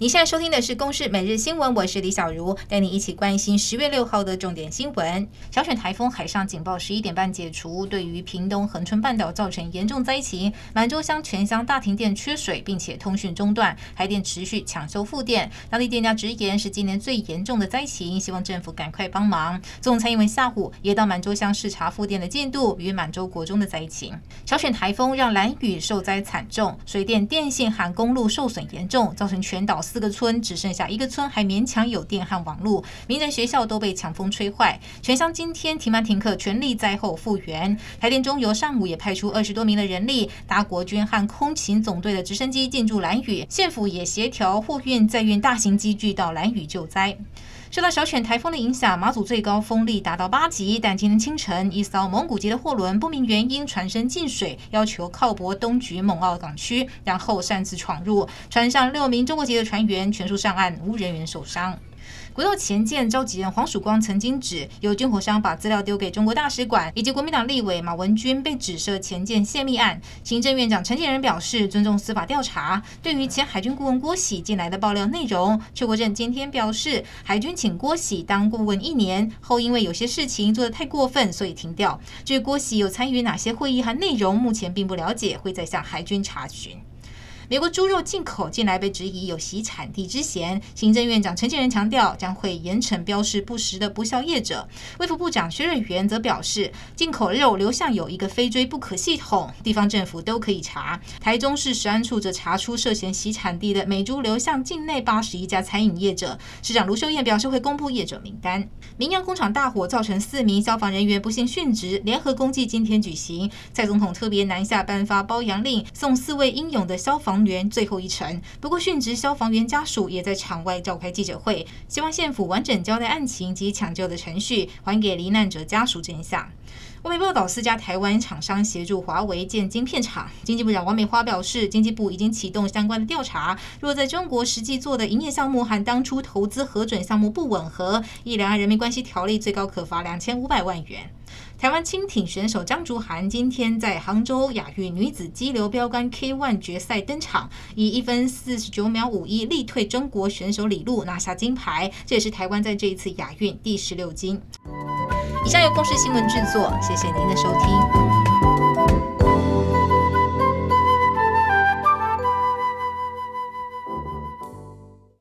你现在收听的是《公视每日新闻》，我是李小茹，带你一起关心十月六号的重点新闻。小犬台风海上警报十一点半解除，对于屏东恒春半岛造成严重灾情，满洲乡全乡大停电缺水，并且通讯中断，台电持续抢修复电。当地店家直言是今年最严重的灾情，希望政府赶快帮忙。总裁蔡英文下午也到满洲乡视察复电的进度与满洲国中的灾情。小犬台风让兰屿受灾惨重，水电、电信和公路受损严重，造成全岛。四个村只剩下一个村还勉强有电和网络，名人学校都被强风吹坏，全乡今天停班停课，全力灾后复原。台电中油上午也派出二十多名的人力，搭国军和空勤总队的直升机进驻兰屿，县府也协调货运载运大型机具到兰屿救灾。受到小犬台风的影响，马祖最高风力达到八级，但今天清晨一艘蒙古籍的货轮不明原因船身进水，要求靠泊东莒蒙澳港区，然后擅自闯入，船上六名中国籍的船员全数上岸，无人员受伤。国道前舰召集人黄曙光曾经指，有军火商把资料丢给中国大使馆，以及国民党立委马文君被指涉前舰泄密案。行政院长陈建仁表示尊重司法调查。对于前海军顾问郭喜近来的爆料内容，邱国正今天表示，海军请郭喜当顾问一年后，因为有些事情做得太过分，所以停掉。至于郭喜有参与哪些会议和内容，目前并不了解，会再向海军查询。美国猪肉进口近来被质疑有洗产地之嫌，行政院长陈建仁强调将会严惩标示不实的不肖业者。卫福部长薛瑞元则表示，进口肉流向有一个非追不可系统，地方政府都可以查。台中市食安处则查出涉嫌洗产地的美猪流向境内八十一家餐饮业者，市长卢秀燕表示会公布业者名单。明阳工厂大火造成四名消防人员不幸殉职，联合公祭今天举行，蔡总统特别南下颁发褒扬令，送四位英勇的消防员最后一程。不过，殉职消防员家属也在场外召开记者会，希望县府完整交代案情及抢救的程序，还给罹难者家属真相。外媒报道，四家台湾厂商协助华为建晶片厂。经济部长王美花表示，经济部已经启动相关的调查，若在中国实际做的营业项目和当初投资核准项目不吻合，一两岸人民关系条例，最高可罚两千五百万元。台湾轻艇选手张竹涵今天在杭州亚运女子激流标杆 K1 决赛登场，以一分四十九秒五一力退中国选手李露，拿下金牌，这也是台湾在这一次亚运第十六金。以上由公视新闻制作，谢谢您的收听。